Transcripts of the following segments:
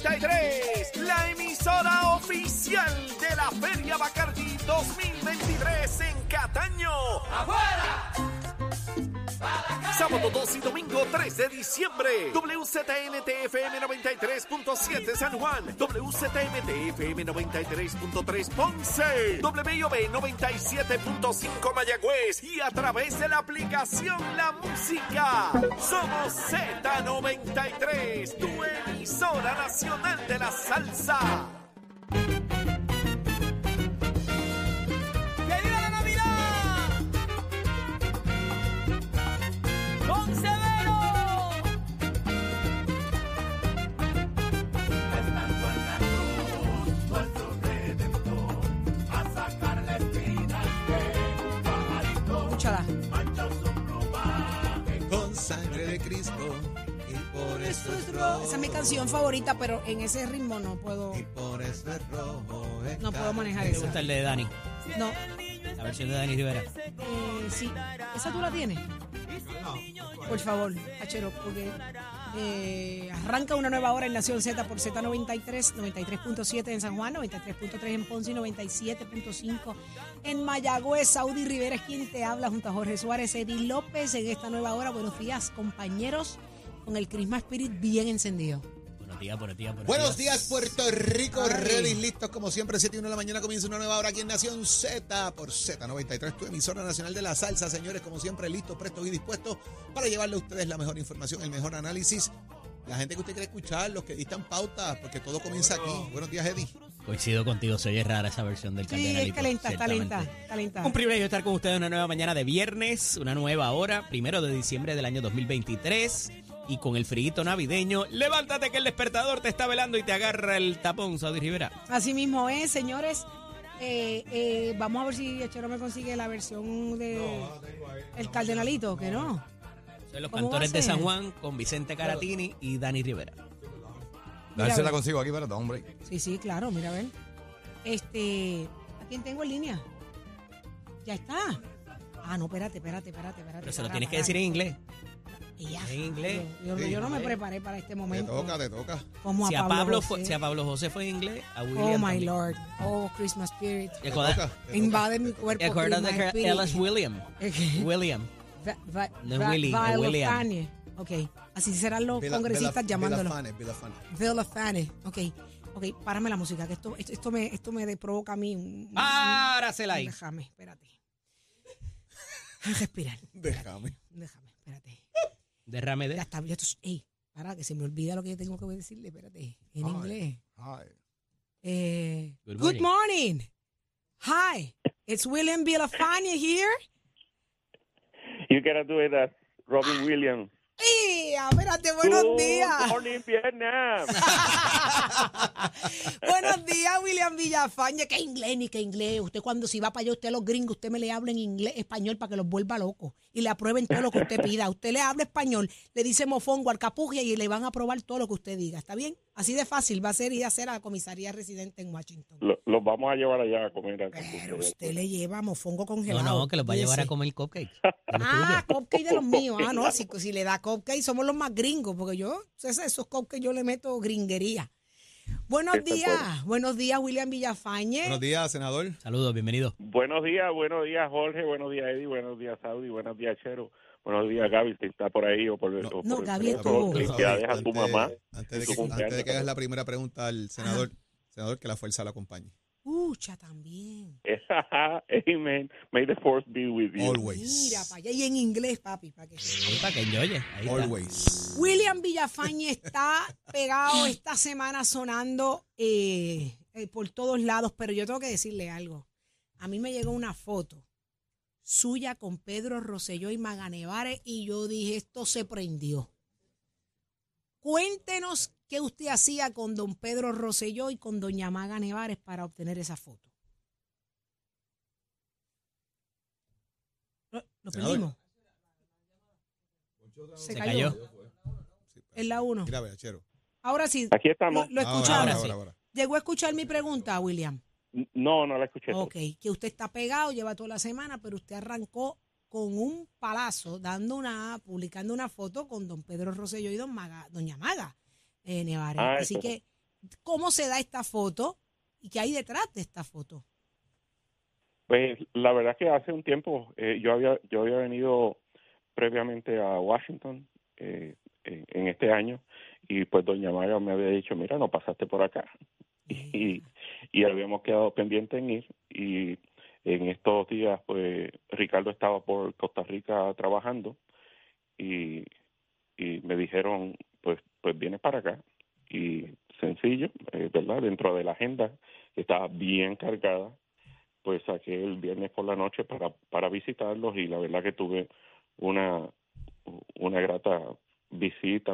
Z93, la emisora oficial de la Feria Bacardi 2023 en Cataño. ¡Afuera! Sábado 2 y domingo 3 de diciembre. WZNTFM 93.7 San Juan. WZMTFM 93.3 Ponce. WIOB 97.5 Mayagüez. Y a través de la aplicación La Música. Somos Z93, tu emisora nacional de la salsa. Escúchala. con sangre de Cristo y por eso es rojo. Esa es mi canción favorita, pero en ese ritmo no puedo, Y por eso es rojo. es no puedo manejar Me esa. gusta el de Dani, No, la versión de Dani Rivera. eh, sí. ¿Esa tú la tienes? Por favor, Achero, porque eh, arranca una nueva hora en Nación Z por Z93, 93.7 en San Juan, 93.3 en Ponce y 97.5 en Mayagüez. Saudi Rivera es quien te habla junto a Jorge Suárez, Eddie López en esta nueva hora. Buenos días, compañeros, con el Christmas Spirit bien encendido. Buenos días, buenos días, buenos, Buenos días, Puerto Rico. Ay. Ready, listos como siempre. 7 y 1 de la mañana comienza una nueva hora aquí en Nación Z por Z93, tu emisora nacional de la salsa. Señores, como siempre, listos, prestos y dispuestos para llevarle a ustedes la mejor información, el mejor análisis. La gente que usted quiere escuchar, los que dictan pautas, porque todo comienza aquí. Buenos días, Eddie. Coincido contigo, se oye rara esa versión del Sí, es calenta, calenta, calenta. Un privilegio estar con ustedes en una nueva mañana de viernes, una nueva hora, primero de diciembre del año 2023. Y con el friguito navideño, levántate que el despertador te está velando y te agarra el tapón, Saudi Rivera. Así mismo es, señores. Eh, eh, vamos a ver si Achero me consigue la versión de El Cardenalito, que no. Son los ¿Cómo va cantores de? San Juan con Vicente Caratini y Dani Rivera. Mira, Darse la consigo aquí, pero hombre. Sí, sí, claro, mira, a ver. Este, ¿a quién tengo en línea? Ya está. Ah, no, espérate, espérate, espérate, espérate. Pero se lo para, tienes que para. decir en inglés. Ya, en inglés. Yo, yo- Sí, yo no me preparé para este Te momento. toca, te toca. Como Si a, Pablo José. fue, si a Pablo José fue en inglés, a William Oh, my también. Lord. Oh, Christmas Spirit. Te toca. te toca. Invade mi cuerpo. acuérdate que él es William. William. Va- va- No es va- William. Fane. Ok, así serán los congresistas Vila- llamándolo. Viola Fane. Ok, ok, párame la música, que esto, esto, esto me, esto me provoca a mí. un- un- Párasela ahí. Déjame, espérate. Respirar. Déjame. Déjame, espérate. Derrame Ya de. está, ya esto- ey, para que se me olvida lo que yo tengo que decirle, espérate. En Ay. inglés. Ay. Eh, Good good morning. Hi, it's William Villafane here. You gotta do it as Robin Williams. ¡Ey! Espérate, buenos Good días. morning, Vietnam. Buenos días, William Villafañe. ¿Qué inglés ni qué inglés? Usted cuando si va para allá, usted a los gringos, usted me le habla en inglés, español para que los vuelva locos y le aprueben todo lo que usted pida. Usted le habla español, le dice mofongo al capugia y le van a aprobar todo lo que usted diga. ¿Está bien? Así de fácil va a ser ir a hacer a la comisaría residente en Washington. Lo- Los vamos a llevar allá a comer. a Pero usted le lleva mofongo No, congelado. no, que los va a llevar a comer cupcakes. Ah, cupcake de los míos. Ah, no, si, si le da cupcake somos los más gringos, porque yo, esos, cupcakes yo le meto gringuería. Buenos días, buenos días, William Villafañe. Buenos días, senador. Saludos, bienvenido. Buenos días, buenos días, Jorge. Buenos días, Eddie. Buenos días, Saudi. Buenos días, Chero. Buenos días, Gaby, si está por ahí o por, No. o No, por Gaby estuvo. Felicidades a tu Antes- mamá. Antes de, que, cumpleaños. antes de que hagas la primera pregunta al senador, senador, que la fuerza la acompañe. Pucha, también. Amen. May the force be with you. Always. Mira, para allá y en inglés, papi, para que Sí, para que enjoye. Ahí está. Always. William Villafañe está pegado esta semana sonando eh, eh, por todos lados, pero yo tengo que decirle algo. A mí me llegó una foto suya con Pedro Rosselló y Maganevares y yo dije, esto se prendió. Cuéntenos qué usted hacía con don Pedro Rosselló y con doña Maga Nevares para obtener esa foto. Lo, lo perdimos. Se, cayó. Es la uno. Mira, Chero. Ahora sí, Aquí lo, estamos. lo ahora, ahora, ahora. Llegó a escuchar mi pregunta, William. No, no la escuché. Ok, que usted está pegado, lleva toda la semana, pero usted arrancó con un palazo, dando una, publicando una foto con don Pedro Rosselló y don Maga, doña Maga eh, Nevares. Ah, Así que ¿Cómo se da esta foto y qué hay detrás de esta foto? Pues la verdad que hace un tiempo eh, yo había yo había venido previamente a Washington eh, en, en este año y pues doña Maya me había dicho mira no pasaste por acá y, y habíamos quedado pendientes en ir y en estos días pues Ricardo estaba por Costa Rica trabajando y, y me dijeron pues pues vienes para acá y sencillo eh, verdad dentro de la agenda que estaba bien cargada pues saqué el viernes por la noche para para visitarlos y la verdad que tuve una una grata visita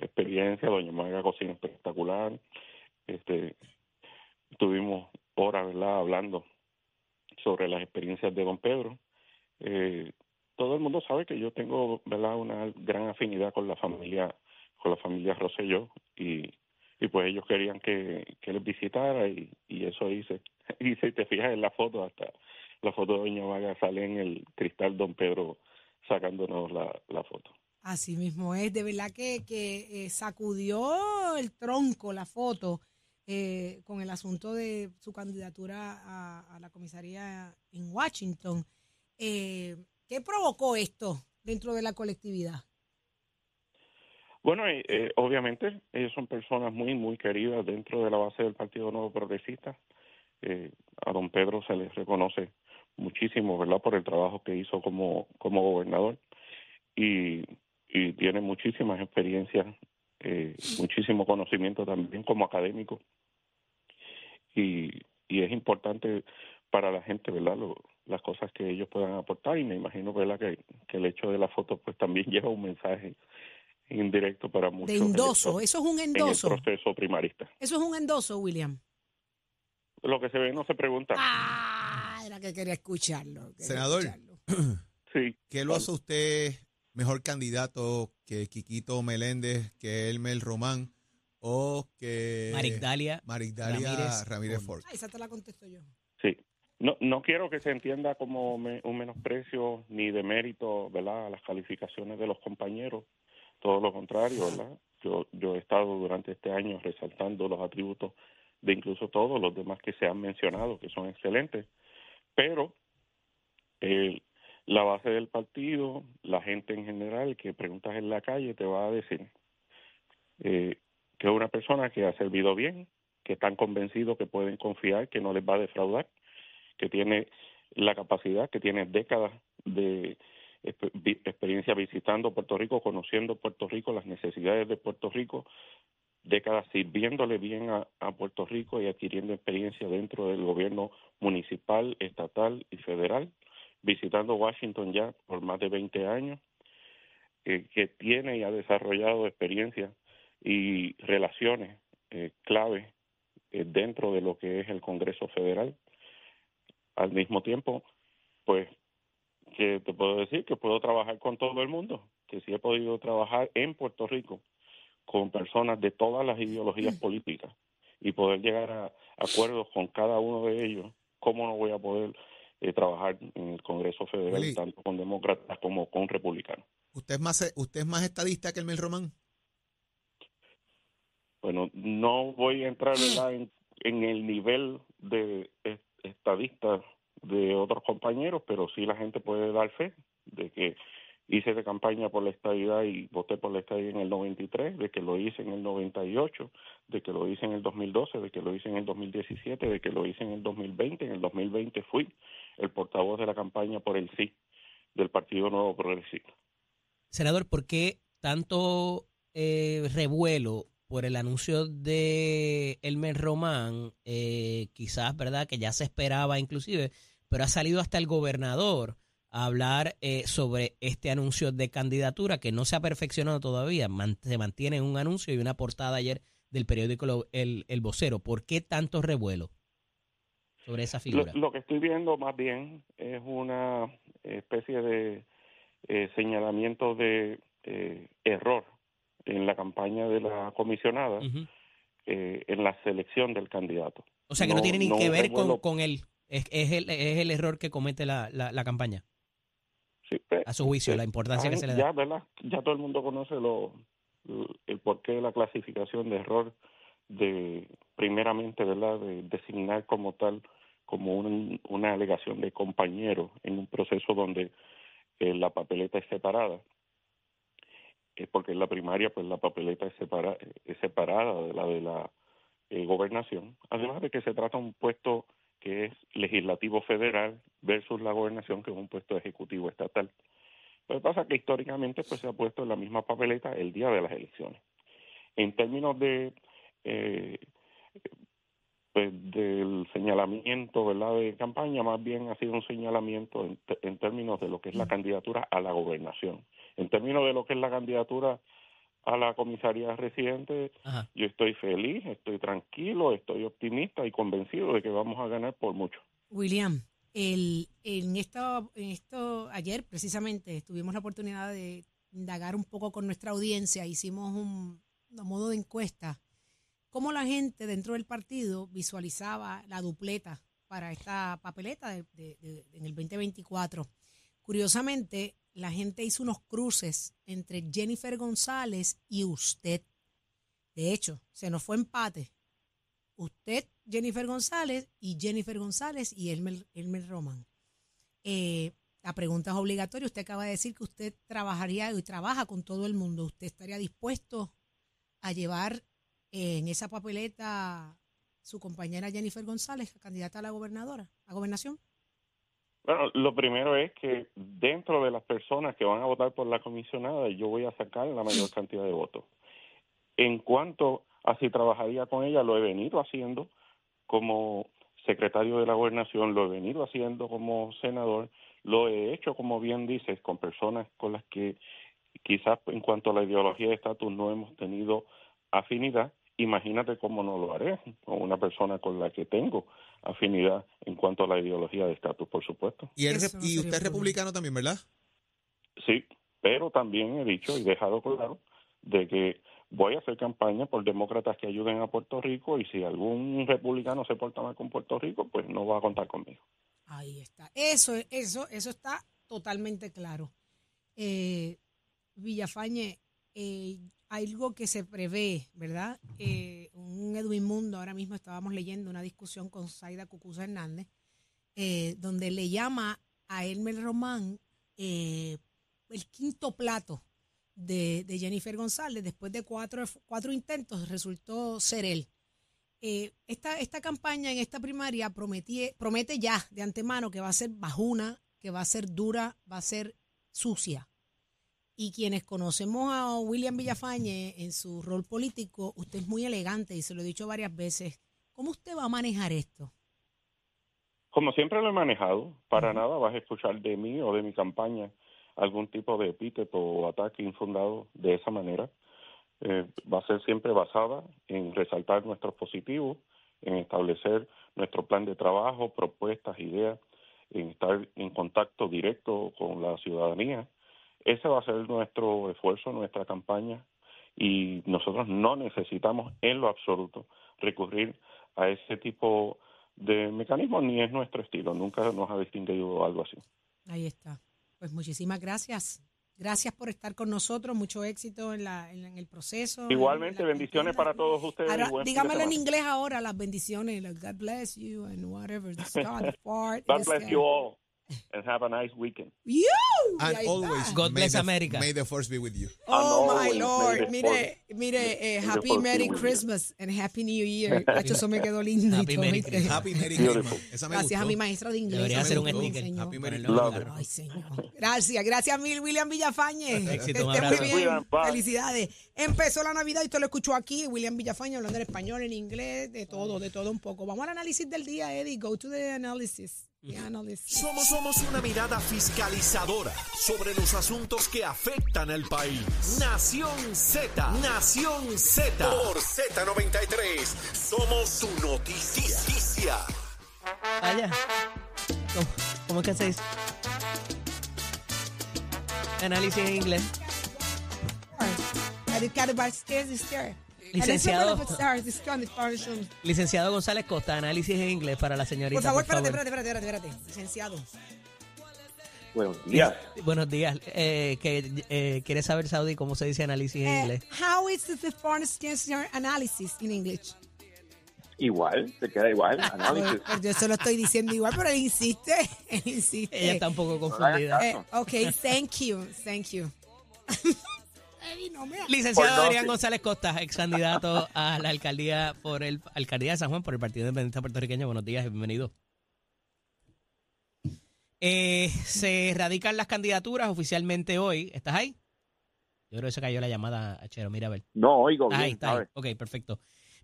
experiencia. Doña Maga cocina espectacular este tuvimos horas verdad hablando sobre las experiencias de don Pedro. Eh, todo el mundo sabe que yo tengo verdad una gran afinidad con la familia con la familia Rosselló y pues ellos querían que, que les visitara y, y eso hice. Y si te fijas en la foto hasta la foto de doña Vaga sale en el cristal don Pedro sacándonos la, la foto. Así mismo es, de verdad que, que eh, sacudió el tronco la foto eh, con el asunto de su candidatura a, la comisaría en Washington. Eh, ¿Qué provocó esto dentro de la colectividad? Bueno, eh, eh, obviamente ellos son personas muy, muy queridas dentro de la base del Partido Nuevo Progresista. A don Pedro se les reconoce muchísimo, ¿verdad?, por el trabajo que hizo como, como gobernador y, y tiene muchísimas experiencias, eh, muchísimo conocimiento también como académico y, y es importante para la gente, ¿verdad?, Lo, las cosas que ellos puedan aportar y me imagino, ¿verdad?, que, que el hecho de la foto pues también lleva un mensaje indirecto para muchos. De endoso, eso es un endoso. En el proceso primarista. Eso es un endoso, William. Lo que se ve no se pregunta. Ah, era que quería escucharlo. quería Senador. escucharlo. Sí. ¿Qué lo hace usted mejor candidato que Quiquito Meléndez, que Elmer Román o que Marigdalia Marigdalia Ramírez Ramírez, Ford. Ah, esa te la contesto yo. Sí. No, no quiero que se entienda como me- un menosprecio ni de mérito, ¿verdad?, a las calificaciones de los compañeros. Todo lo contrario, ¿verdad? Yo, yo he estado durante este año resaltando los atributos de incluso todos los demás que se han mencionado, que son excelentes. Pero eh, la base del partido, la gente en general que preguntas en la calle te va a decir eh, que es una persona que ha servido bien, que están convencidos que pueden confiar, que no les va a defraudar, que tiene la capacidad, que tiene décadas de experiencia visitando Puerto Rico, conociendo Puerto Rico, las necesidades de Puerto Rico, décadas sirviéndole bien a Puerto Rico y adquiriendo experiencia dentro del gobierno municipal, estatal y federal, visitando Washington ya por más de 20 años, eh, que tiene y ha desarrollado experiencia y relaciones eh, clave eh, dentro de lo que es el Congreso Federal. Al mismo tiempo, pues, que te puedo decir que puedo trabajar con todo el mundo, que sí he podido trabajar en Puerto Rico con personas de todas las ideologías políticas y poder llegar a acuerdos con cada uno de ellos, ¿cómo no voy a poder eh, trabajar en el Congreso Federal Willy. tanto con demócratas como con republicanos? ¿Usted es más usted es más estadista que Elmer Román? Bueno, no voy a entrar en, en el nivel de es- estadista de otros compañeros, pero sí la gente puede dar fe de que hice de campaña por la estadidad y voté por la estadidad en el 93, de que lo hice en el 98, de que lo hice en el 2012, de que lo hice en el 2017, de que lo hice en el 2020. En el 2020 fui el portavoz de la campaña por el sí del Partido Nuevo Progresista. Senador, ¿por qué tanto eh, revuelo por el anuncio de Elmer Román? Eh, quizás, ¿verdad? Que ya se esperaba inclusive, pero ha salido hasta el gobernador a hablar eh, sobre este anuncio de candidatura que no se ha perfeccionado todavía. Se mantiene un anuncio y una portada ayer del periódico El, el Vocero. ¿Por qué tanto revuelo sobre esa Lo, figura? lo que estoy viendo más bien es una especie de eh, señalamiento de eh, error en la campaña de la comisionada eh, en la selección del candidato. O sea, que no, No- tiene ni no que ver con, con él. Es, es, el, es el error que comete la, la, la campaña, Sí, pe- a su juicio, la importancia que se le da. Ya, ¿verdad? Ya todo el mundo conoce lo, el porqué de la clasificación de error de primeramente, ¿verdad?, de designar como tal como una alegación de compañero en un proceso donde eh, la papeleta es separada, eh, porque en la primaria pues la papeleta es, separa, es separada de la de la eh, gobernación, además de que se trata de un puesto que es legislativo federal versus la gobernación que es un puesto ejecutivo estatal. Lo pasa que históricamente pues se ha puesto en la misma papeleta el día de las elecciones. En términos de eh, pues, del señalamiento verdad de campaña más bien ha sido un señalamiento en, términos de lo que es la mm. candidatura a la gobernación. En términos de lo que es la candidatura a la comisaría residente yo estoy feliz estoy tranquilo estoy optimista y convencido de que vamos a ganar por mucho. William el, en esto en esto ayer precisamente tuvimos la oportunidad de indagar un poco con nuestra audiencia hicimos un, un modo de encuesta cómo la gente dentro del partido visualizaba la dupleta para esta papeleta en el 2024. Curiosamente, la gente hizo unos cruces entre Jennifer González y usted. De hecho, se nos fue empate. Usted, Jennifer González, y Jennifer González y Elmer, Elmer Roman. Eh, la pregunta es obligatoria. Usted acaba de decir que usted trabajaría y trabaja con todo el mundo. ¿Usted estaría dispuesto a llevar en esa papeleta su compañera Jennifer González, candidata a la gobernadora, a gobernación? Bueno, lo primero es que dentro de las personas que van a votar por la comisionada, yo voy a sacar la mayor cantidad de votos. En cuanto a si trabajaría con ella, lo he venido haciendo como secretario de la gobernación, lo he venido haciendo como senador, lo he hecho, como bien dices, con personas con las que quizás en cuanto a la ideología de estatus no hemos tenido afinidad, imagínate cómo no lo haré con una persona con la que tengo afinidad en cuanto a la ideología de estatus, por supuesto. Y, y usted es republicano también, ¿verdad? Sí, pero también he dicho y dejado claro de que voy a hacer campaña por demócratas que ayuden a Puerto Rico y si algún republicano se porta mal con Puerto Rico, pues no va a contar conmigo. Ahí está. Eso, eso, eso está totalmente claro. Eh, Villafañe, eh, algo que se prevé, ¿verdad? Eh, un Edwin Mundo, ahora mismo estábamos leyendo una discusión con Zaida Cucuza Hernández, eh, donde le llama a Elmer Román eh, el quinto plato de, Jennifer González. Después de cuatro, cuatro intentos, resultó ser él. esta, esta campaña en esta primaria promete ya de antemano que va a ser bajuna, que va a ser dura, va a ser sucia. Y quienes conocemos a William Villafañe en su rol político, usted es muy elegante y se lo he dicho varias veces. ¿Cómo usted va a manejar esto? Como siempre lo he manejado, para nada vas a escuchar de mí o de mi campaña algún tipo de epíteto o ataque infundado de esa manera. Eh, va a ser siempre basada en resaltar nuestros positivos, en establecer nuestro plan de trabajo, propuestas, ideas, en estar en contacto directo con la ciudadanía ese va a ser nuestro esfuerzo, nuestra campaña, y nosotros no necesitamos en lo absoluto recurrir a ese tipo de mecanismos, ni es nuestro estilo, nunca nos ha distinguido algo así. Ahí está. Pues muchísimas gracias. Gracias por estar con nosotros, mucho éxito en, la, en, el proceso. Igualmente, bendiciones para todos ustedes. dígamelo en inglés ahora, las bendiciones. God bless you and whatever. God bless you all and have a nice weekend. You and always God bless America. May the force be with you. Oh my Lord, mire, mire, eh, Happy Merry Christmas and Happy New Year. eso me quedó lindo. Happy Merry Christmas. Happy Merry Christmas. Gracias a mi maestro de inglés. Debería hacer un sticker. Happy Merry Ay, señor. Gracias, gracias mil, William Villafañe. Éxito, muy bien. Felicidades. Empezó la Navidad y usted lo escuchó aquí. William Villafañe hablando en español, en inglés, de todo, de todo un poco. Vamos al análisis del día, Eddie. Go to the analysis. Somos, somos una mirada fiscalizadora sobre los asuntos que afectan al país. Nación Z, Nación Z. Por Z93, somos su noticia. Allá. ¿Cómo, ¿Cómo es que se dice? Análisis en inglés. Licenciado, licenciado González Costa, análisis en inglés para la señorita. Por favor, espérate, espérate, espérate, espérate, licenciado. Buenos días. Buenos días. Eh, que, eh, ¿Quieres saber, Saudi, cómo se dice análisis en Eh, inglés? how is the foreign exchange analysis in English? Igual, se queda igual. Análisis. Pues yo se lo estoy diciendo igual, pero él insiste, él insiste. Ella está un poco confundida. Eh, caso. ok, thank you, thank you. Licenciado Adrián González Costa, ex candidato a la alcaldía por el alcaldía de San Juan por el Partido Independiente Puertorriqueño. Buenos días y bienvenido. Eh, se radican las candidaturas oficialmente hoy. ¿Estás ahí? Yo creo que se cayó la llamada, Chero. Mira a ver. No, oigo bien, Ahí está. Ok, perfecto.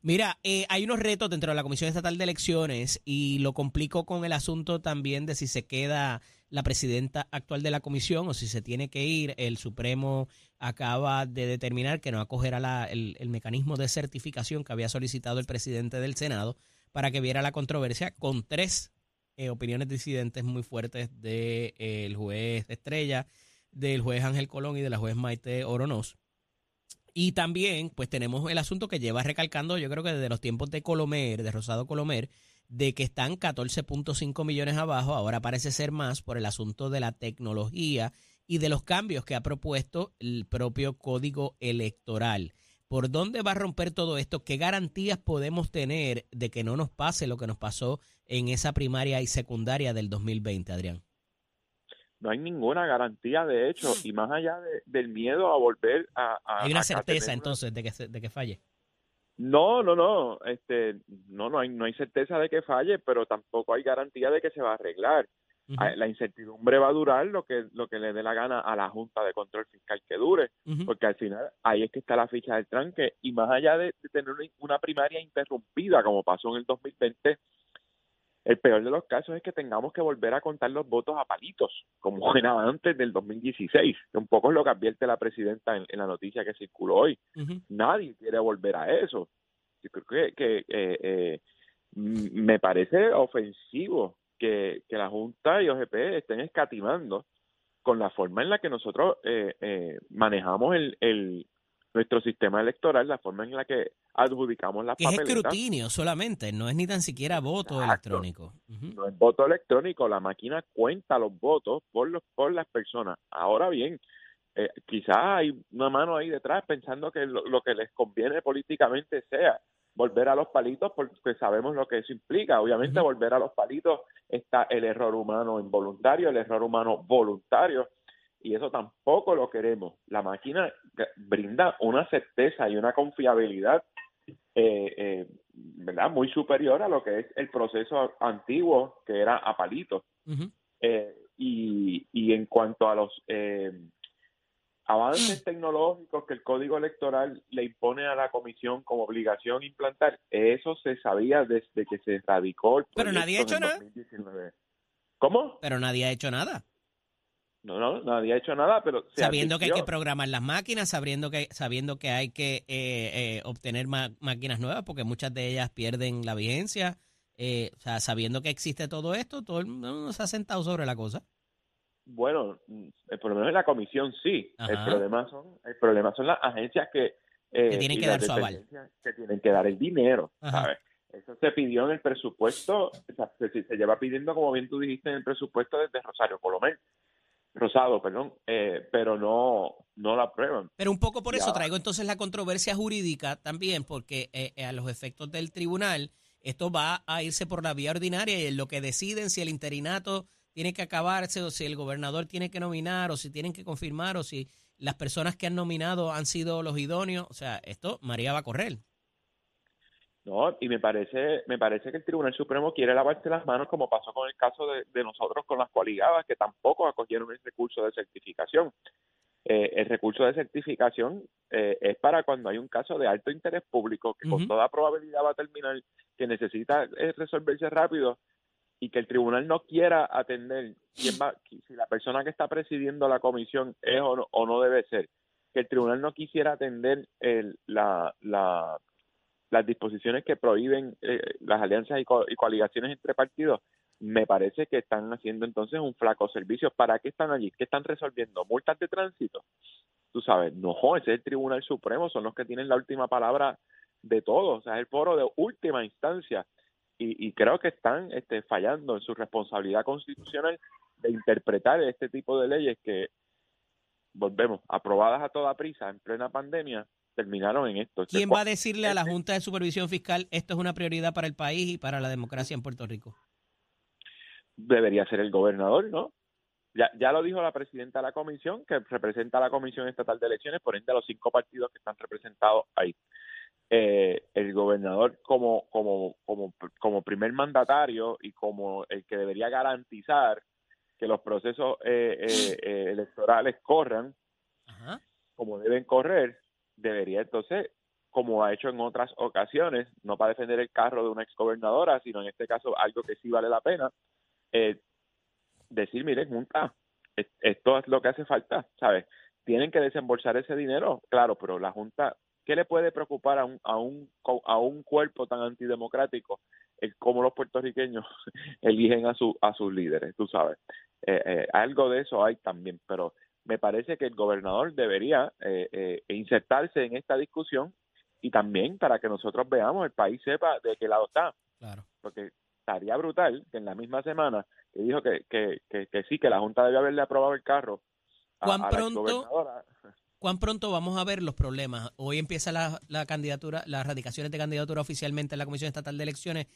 Mira, eh, hay unos retos dentro de la Comisión Estatal de Elecciones y lo complico con el asunto también de si se queda la presidenta actual de la comisión o si se tiene que ir. El Supremo acaba de determinar que no acogerá la- el, mecanismo de certificación que había solicitado el presidente del Senado para que viera la controversia con tres eh, opiniones disidentes muy fuertes del juez Estrella, del juez Ángel Colón y de la juez Maite Oronoz. Y también, pues tenemos el asunto que lleva recalcando, yo creo que desde los tiempos de Colomer, de Rosado Colomer, de que están 14.5 millones abajo, ahora parece ser más por el asunto de la tecnología y de los cambios que ha propuesto el propio código electoral. ¿Por dónde va a romper todo esto? ¿Qué garantías podemos tener de que no nos pase lo que nos pasó en esa primaria y secundaria del 2020, Adrián? No hay ninguna garantía, de hecho, y más allá de- del miedo a volver a... a- Hay una certeza entonces de que, de que falle. No, no, no, este, no, no hay, no hay certeza de que falle, pero tampoco hay garantía de que se va a arreglar. Ah, La incertidumbre va a durar lo que, lo que le dé la gana a la Junta de Control Fiscal que dure. porque al final ahí es que está la ficha del tranque y más allá de, de tener una primaria interrumpida como pasó en el 2020 el peor de los casos es que tengamos que volver a contar los votos a palitos como era antes del 2016 que un poco es lo que advierte la presidenta en, en la noticia que circuló hoy. Nadie quiere volver a eso. Yo creo que, que eh, eh, me parece ofensivo que, que la Junta y OGP estén escatimando con la forma en la que nosotros eh, eh, manejamos el, el nuestro sistema electoral, la forma en la que adjudicamos las Que es papeletas. escrutinio solamente, no es ni tan siquiera voto Exacto. electrónico. No es voto electrónico, la máquina cuenta los votos por los por las personas. Ahora bien, eh, quizás hay una mano ahí detrás pensando que lo, lo que les conviene políticamente sea volver a los palitos porque sabemos lo que eso implica. Obviamente volver a los palitos está el error humano involuntario, el error humano voluntario y eso tampoco lo queremos. La máquina brinda una certeza y una confiabilidad eh, eh, ¿verdad? muy superior a lo que es el proceso antiguo que era a palitos. Eh, y, y en cuanto a los avances tecnológicos que el Código Electoral le impone a la Comisión como obligación implantar, eso se sabía desde que se radicó el Pero nadie ha proyecto hecho en nada. 2019. ¿Cómo? Pero nadie ha hecho nada. No, no, nadie ha hecho nada, pero se sabiendo que hay que programar las máquinas, sabiendo que, sabiendo que hay que eh, eh, obtener máquinas nuevas, porque muchas de ellas pierden la vigencia. eh, o sea, sabiendo que existe todo esto, todo el mundo se ha sentado sobre la cosa. Bueno, el problema es la comisión, sí. El problema son, el problema son las agencias que, eh, Que tienen que dar su aval. Que tienen que dar el dinero, Ajá. ¿sabes? Eso se pidió en el presupuesto, o sea, se, se lleva pidiendo, como bien tú dijiste, en el presupuesto desde Rosario Colomé, Rosado, perdón, eh, pero no, no la aprueban. Pero un poco por eso traigo entonces la controversia jurídica también, porque eh, eh, a los efectos del tribunal, esto va a irse por la vía ordinaria y en lo que deciden si el interinato tiene que acabarse o si el gobernador tiene que nominar o si tienen que confirmar o si las personas que han nominado han sido los idóneos. O sea, esto María va a correr. No, y me parece, me parece que el Tribunal Supremo quiere lavarse las manos como pasó con el caso de, de nosotros con las coaligadas que tampoco acogieron el recurso de certificación. Eh, el recurso de certificación eh, es para cuando hay un caso de alto interés público que con toda probabilidad va a terminar, que necesita eh, resolverse rápido y que el tribunal no quiera atender quién va, si la persona que está presidiendo la comisión es o no, o no debe ser, que el tribunal no quisiera atender el, la, la, las disposiciones que prohíben eh, las alianzas y, co- y coaligaciones entre partidos, me parece que están haciendo entonces un flaco servicio. ¿Para qué están allí? ¿Qué están resolviendo? ¿Multas de tránsito? Tú sabes, no, ese es el Tribunal Supremo, son los que tienen la última palabra de todo, o sea, es el foro de última instancia. Y, y creo que están este, fallando en su responsabilidad constitucional de interpretar este tipo de leyes que, volvemos, aprobadas a toda prisa en plena pandemia, terminaron en esto. ¿Quién va a decirle a la Junta de Supervisión Fiscal esto es una prioridad para el país y para la democracia en Puerto Rico? Debería ser el gobernador, ¿no? Ya, ya lo dijo la presidenta de la comisión, que representa a la Comisión Estatal de Elecciones, por ende a los cinco partidos que están representados ahí. Eh, el gobernador como, como, como, como primer mandatario y como el que debería garantizar que los procesos eh, eh, eh electorales corran Ajá. como deben correr, debería entonces, como ha hecho en otras ocasiones, no para defender el carro de una exgobernadora, sino en este caso algo que sí vale la pena, eh, decir, miren, junta, es- esto es lo que hace falta, ¿sabes? Tienen que desembolsar ese dinero, claro, pero la Junta, ¿qué le puede preocupar a un, a un, a un cuerpo tan antidemocrático? El cómo los puertorriqueños eligen a, su, a sus líderes, tú sabes. Eh, eh, algo de eso hay también, pero me parece que el gobernador debería eh, eh, insertarse en esta discusión y también para que nosotros veamos, el país sepa de qué lado está Claro. porque estaría brutal que en la misma semana que dijo que, que, que, que sí, que la Junta debe haberle aprobado el carro a, ¿Cuán a pronto? ¿Cuán pronto vamos a ver los problemas? Hoy empieza la, la candidatura, las radicaciones de candidatura oficialmente en la Comisión Estatal de Elecciones.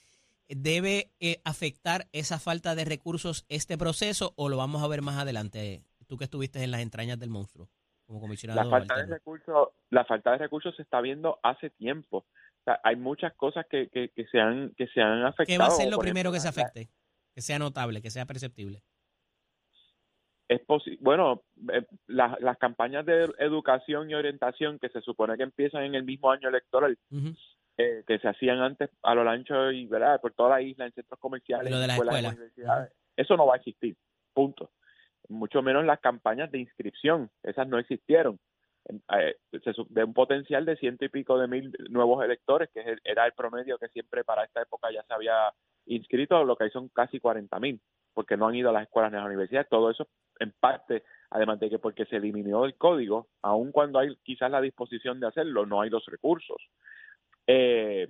¿Debe eh, afectar esa falta de recursos este proceso o lo vamos a ver más adelante? Tú que estuviste en las entrañas del monstruo como comisionado. La falta de recursos, la falta de recursos se está viendo hace tiempo. O sea, hay muchas cosas que, que, que se han que se han afectado. ¿Qué va a ser lo primero que se la- afecte? Que sea notable, que sea perceptible. es bueno, eh, la- las campañas de educación y orientación que se supone que empiezan en el mismo año electoral, eh, que se hacían antes a lo ancho y ¿verdad? por toda la isla, en centros comerciales, lo de las escuelas, en escuelas. universidades. Eso no va a existir, punto. Mucho menos las campañas de inscripción, esas no existieron. Eh, de un potencial de ciento y pico de mil nuevos electores, que era el promedio que siempre para esta época ya se había inscrito, lo que hay son casi 40 mil, porque no han ido a las escuelas ni a las universidades. Todo eso, en parte, además de que porque se eliminó el código, aun cuando hay quizás la disposición de hacerlo, no hay los recursos. Eh,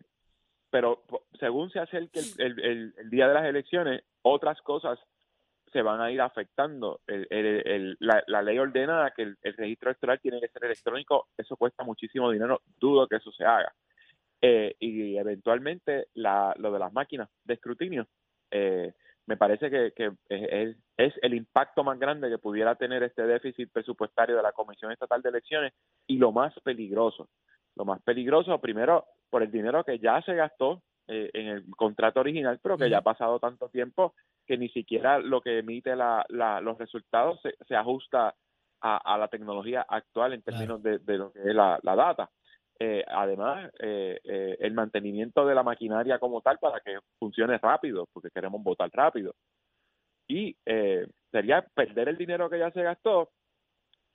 pero según se acerque el, el- el- el día de las elecciones, otras cosas se van a ir afectando. El- la, la ley ordena que el, registro electoral tiene que ser electrónico, eso cuesta muchísimo dinero, dudo que eso se haga. Eh, y eventualmente la, lo de las máquinas de escrutinio, eh, me parece que, es el impacto más grande que pudiera tener este déficit presupuestario de la Comisión Estatal de Elecciones y lo más peligroso. Lo más peligroso, primero, por el dinero que ya se gastó eh, en el contrato original, pero que ya ha pasado tanto tiempo que ni siquiera lo que emite la, la- los resultados se, se ajusta a, a la tecnología actual en términos de, de lo que es la, la data. Eh, además, eh, eh, el mantenimiento de la maquinaria como tal para que funcione rápido, porque queremos votar rápido. Y eh, sería perder el dinero que ya se gastó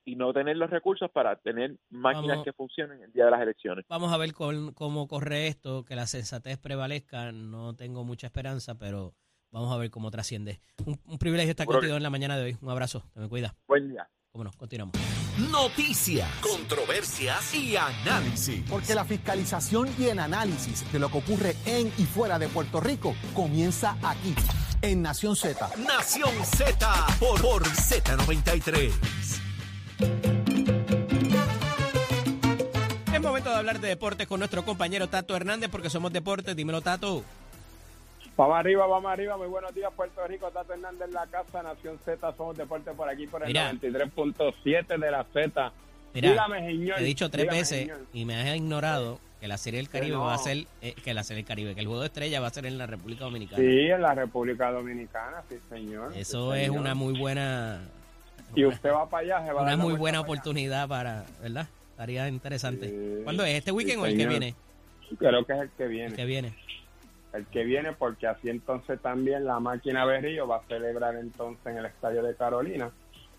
y no tener los recursos para tener máquinas Vamos. que funcionen el día de las elecciones. Vamos a ver con- cómo corre esto, que la sensatez prevalezca. No tengo mucha esperanza, pero vamos a ver cómo trasciende. Un, un privilegio estar que- contigo en la mañana de hoy. Un abrazo, te me cuida. Buen día. Cómo no, continuamos. Noticias, controversias y análisis. Porque la fiscalización y el análisis de lo que ocurre en y fuera de Puerto Rico comienza aquí, en Nación Z. Nación Z por, por Z93. Es momento de hablar de deportes con nuestro compañero Tato Hernández, porque somos deportes. Dímelo, Tato. Vamos arriba, vamos arriba. Muy buenos días, Puerto Rico. Tato Hernández en la casa, Nación Z. Somos deporte por aquí, por el Mira. 93.7 de la Z. Mira, Dígame, señor. Te he dicho tres Dígame, veces señor. y me has ignorado que la Serie del Caribe no. va a ser, eh, que la Serie del Caribe, que el juego de estrella va a ser en la República Dominicana. Sí, en la República Dominicana, sí, señor. Eso Sí, es señor. una muy buena, Y usted va para allá, se va una muy buena oportunidad para, ¿verdad? Estaría interesante. Sí, ¿Cuándo es? ¿Este sí, weekend o el que viene? Creo que es el que El viene. que viene. El que viene, porque así entonces también la máquina Berrío va a celebrar entonces en el estadio de Carolina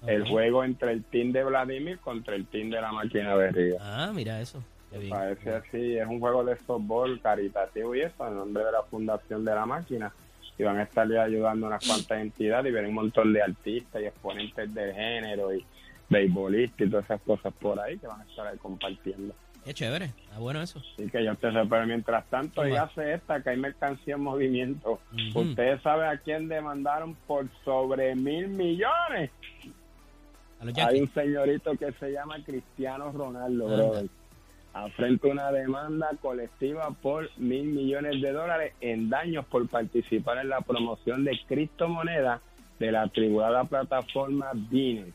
el juego entre el team de Vladimir contra el team de la máquina Berrío. Ah, mira eso. Parece así, es un juego de softball caritativo y eso, en nombre de la Fundación de la Máquina. Y van a estarle ayudando a unas cuantas entidades y vienen un montón de artistas y exponentes del género y beisbolistas y todas esas cosas por ahí que van a estar ahí compartiendo. Qué chévere, está bueno eso. Así que yo te sé, pero mientras tanto, ya hace esta que hay mercancía en movimiento. Ustedes saben a quién demandaron por sobre mil millones. A los Hay un señorito que se llama Cristiano Ronaldo, brother. Afrenta una demanda colectiva por mil millones de dólares en daños por participar en la promoción de criptomonedas de la atribuida plataforma Binance.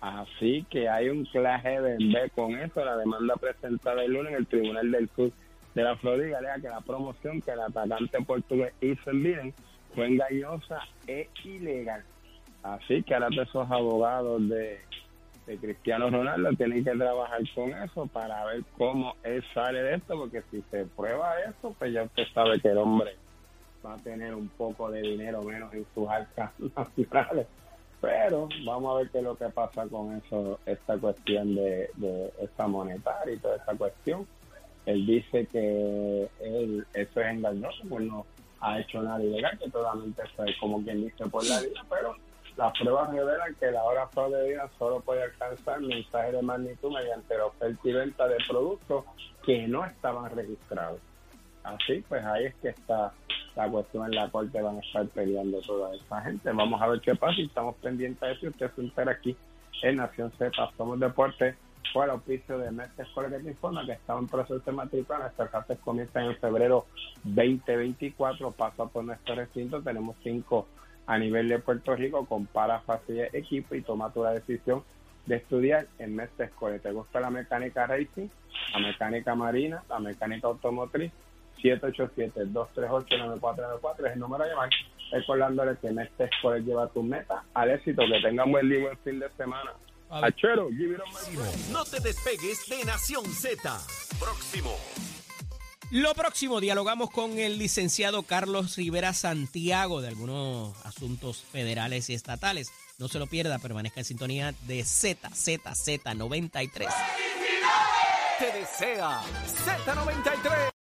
Así que hay un claje de B con eso. La demanda presentada el lunes en el Tribunal del Sur de la Florida que la promoción que el atacante portugués hizo en Binance fue engañosa e ilegal. Así que ahora esos abogados de, Cristiano Ronaldo tienen que trabajar con eso para ver cómo él sale de esto, porque si se prueba esto, pues ya usted sabe que el hombre va a tener un poco de dinero menos en sus arcas nacionales. Pero vamos a ver qué es lo que pasa con eso, esta cuestión de, de esta monetaria y toda esta cuestión. Él dice que él, eso es engañoso, pues no ha hecho nada ilegal, que totalmente fue como quien dice por la vida, pero las pruebas revelan que la hora fraudulenta solo puede alcanzar mensajes de magnitud mediante la oferta y venta de productos que no estaban registrados. Así, pues ahí es que está la cuestión en la corte, van a estar peleando toda esa gente. Vamos a ver qué pasa y estamos pendientes de eso. y Usted se entera aquí en Nación Z, Somos Deportes, fue el auspicio de Mestre Escuela que te informa que está en proceso de matrícula. Nuestras clases comienzan en febrero 2024. Pasa por nuestro recinto. Tenemos cinco a nivel de Puerto Rico. Compara facilidad equipo y toma tu la decisión de estudiar en Mestre Escuela. ¿Te gusta la mecánica racing, la mecánica marina, la mecánica automotriz? 787-238-9494 es el número a llamar. Recordándole que Mestre Escuela lleva tu meta al éxito. Que tengan buen día y buen fin de semana. Achero, give it on my friend. No te despegues de Nación Z. Próximo. Lo próximo, dialogamos con el licenciado Carlos Rivera Santiago de algunos asuntos federales y estatales. No se lo pierda, permanezca en sintonía de ZZZ93. Te desea Z93.